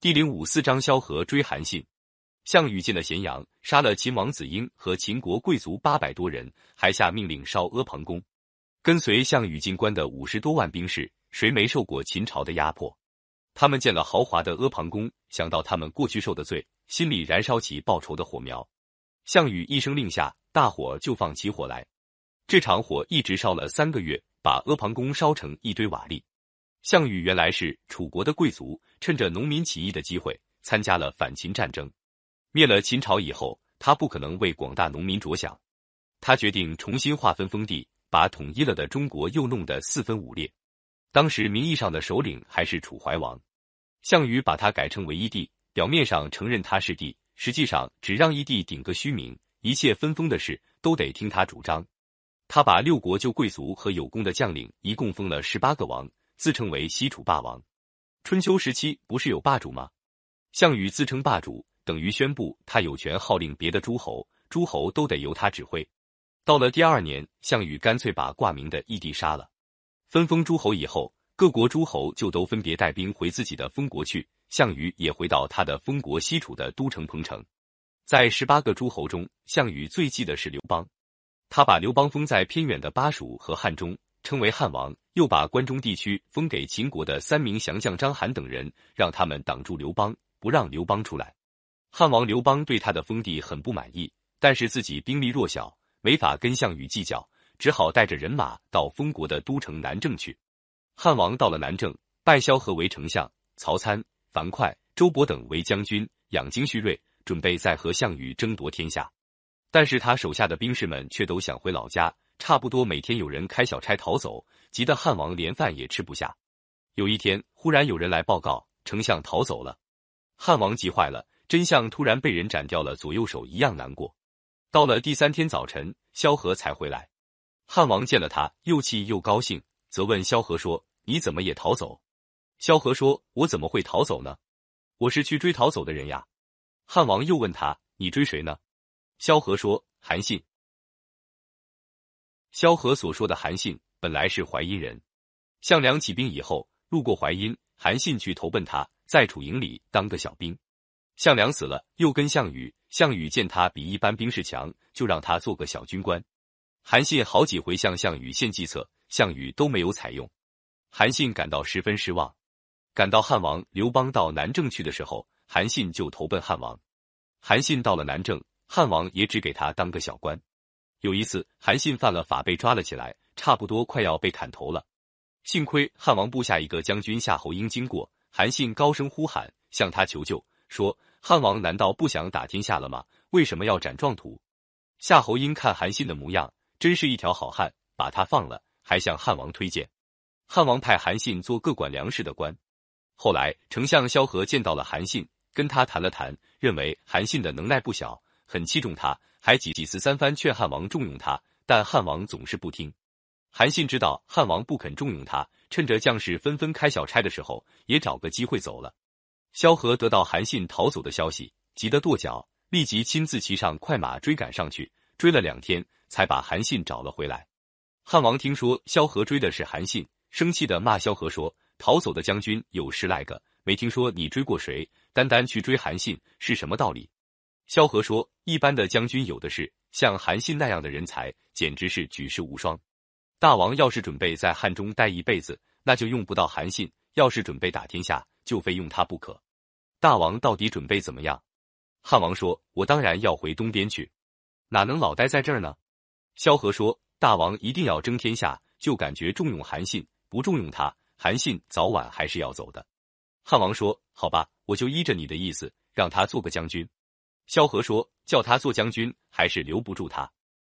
第零五四章，萧何追韩信。项羽进了咸阳，杀了秦王子婴和秦国贵族八百多人，还下命令烧阿房宫。跟随项羽进关的五十多万兵士，谁没受过秦朝的压迫？他们见了豪华的阿房宫，想到他们过去受的罪，心里燃烧起报仇的火苗。项羽一声令下，大火就放起火来。这场火一直烧了三个月，把阿房宫烧成一堆瓦砾。项羽原来是楚国的贵族，趁着农民起义的机会，参加了反秦战争。灭了秦朝以后，他不可能为广大农民着想，他决定重新划分封地，把统一了的中国又弄得四分五裂。当时名义上的首领还是楚怀王，项羽把他改称为义帝，表面上承认他是帝，实际上只让义帝顶个虚名，一切分封的事都得听他主张。他把六国旧贵族和有功的将领一共封了十八个王，自称为西楚霸王。春秋时期不是有霸主吗？项羽自称霸主。等于宣布他有权号令别的诸侯，诸侯都得由他指挥。到了第二年，项羽干脆把挂名的义帝杀了。分封诸侯以后，各国诸侯就都分别带兵回自己的封国去，项羽也回到他的封国西楚的都城彭城。在十八个诸侯中，项羽最忌的是刘邦，他把刘邦封在偏远的巴蜀和汉中，称为汉王，又把关中地区封给秦国的三名降将章邯等人，让他们挡住刘邦，不让刘邦出来。汉王刘邦对他的封地很不满意，但是自己兵力弱小，没法跟项羽计较，只好带着人马到封国的都城南郑去。汉王到了南郑，拜萧何为丞相，曹参、樊哙、周勃等为将军，养精蓄锐，准备再和项羽争夺天下。但是他手下的兵士们却都想回老家，差不多每天有人开小差逃走，急得汉王连饭也吃不下。有一天，忽然有人来报告，丞相逃走了，汉王急坏了。真相突然被人斩掉了左右手，一样难过。到了第三天早晨，萧何才回来。汉王见了他，又气又高兴，责问萧何说：“你怎么也逃走？”萧何说：“我怎么会逃走呢？我是去追逃走的人呀。”汉王又问他：“你追谁呢？”萧何说：“韩信。”萧何所说的韩信本来是淮阴人，项梁起兵以后，路过淮阴，韩信去投奔他，在楚营里当个小兵。项梁死了，又跟项羽。项羽见他比一般兵士强，就让他做个小军官。韩信好几回向项羽献计策，项羽都没有采用。韩信感到十分失望。赶到汉王刘邦到南郑去的时候，韩信就投奔汉王。韩信到了南郑，汉王也只给他当个小官。有一次，韩信犯了法被抓了起来，差不多快要被砍头了。幸亏汉王部下一个将军夏侯婴经过，韩信高声呼喊，向他求救，说。汉王难道不想打天下了吗？为什么要斩壮土？夏侯婴看韩信的模样，真是一条好汉，把他放了，还向汉王推荐。汉王派韩信做各管粮食的官。后来丞相萧何见到了韩信，跟他谈了谈，认为韩信的能耐不小，很器重他，还几几次三番劝汉王重用他，但汉王总是不听。韩信知道汉王不肯重用他，趁着将士纷纷开小差的时候，也找个机会走了。萧何得到韩信逃走的消息，急得跺脚，立即亲自骑上快马追赶上去，追了两天才把韩信找了回来。汉王听说萧何追的是韩信，生气的骂萧何说：“逃走的将军有十来个，没听说你追过谁？单单去追韩信是什么道理？”萧何说：“一般的将军有的是，像韩信那样的人才，简直是举世无双。大王要是准备在汉中待一辈子，那就用不到韩信；要是准备打天下，就非用他不可。”大王到底准备怎么样？汉王说：“我当然要回东边去，哪能老待在这儿呢？”萧何说：“大王一定要争天下，就感觉重用韩信，不重用他，韩信早晚还是要走的。”汉王说：“好吧，我就依着你的意思，让他做个将军。”萧何说：“叫他做将军，还是留不住他。”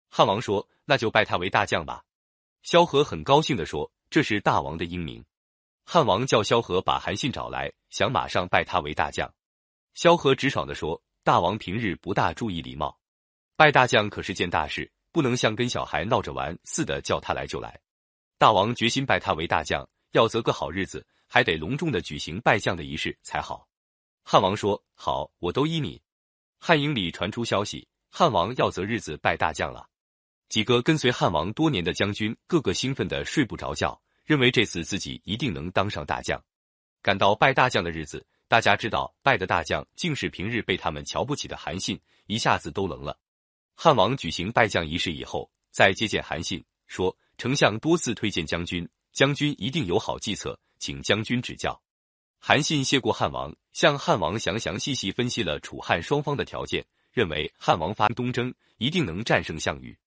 汉王说：“那就拜他为大将吧。”萧何很高兴地说：“这是大王的英明。”汉王叫萧何把韩信找来，想马上拜他为大将。萧何直爽地说：“大王平日不大注意礼貌，拜大将可是件大事，不能像跟小孩闹着玩似的，叫他来就来。大王决心拜他为大将，要择个好日子，还得隆重的举行拜将的仪式才好。”汉王说：“好，我都依你。”汉营里传出消息，汉王要择日子拜大将了。几个跟随汉王多年的将军，个个兴奋的睡不着觉。认为这次自己一定能当上大将。赶到拜大将的日子，大家知道拜的大将竟是平日被他们瞧不起的韩信，一下子都愣了。汉王举行拜将仪式以后，再接见韩信，说：“丞相多次推荐将军，将军一定有好计策，请将军指教。”韩信谢过汉王，向汉王详详细细分析了楚汉双方的条件，认为汉王发东征一定能战胜项羽。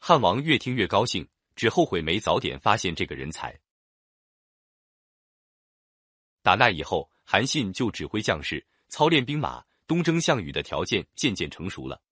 汉王越听越高兴，只后悔没早点发现这个人才。打那以后，韩信就指挥将士操练兵马，东征项羽的条件渐渐成熟了。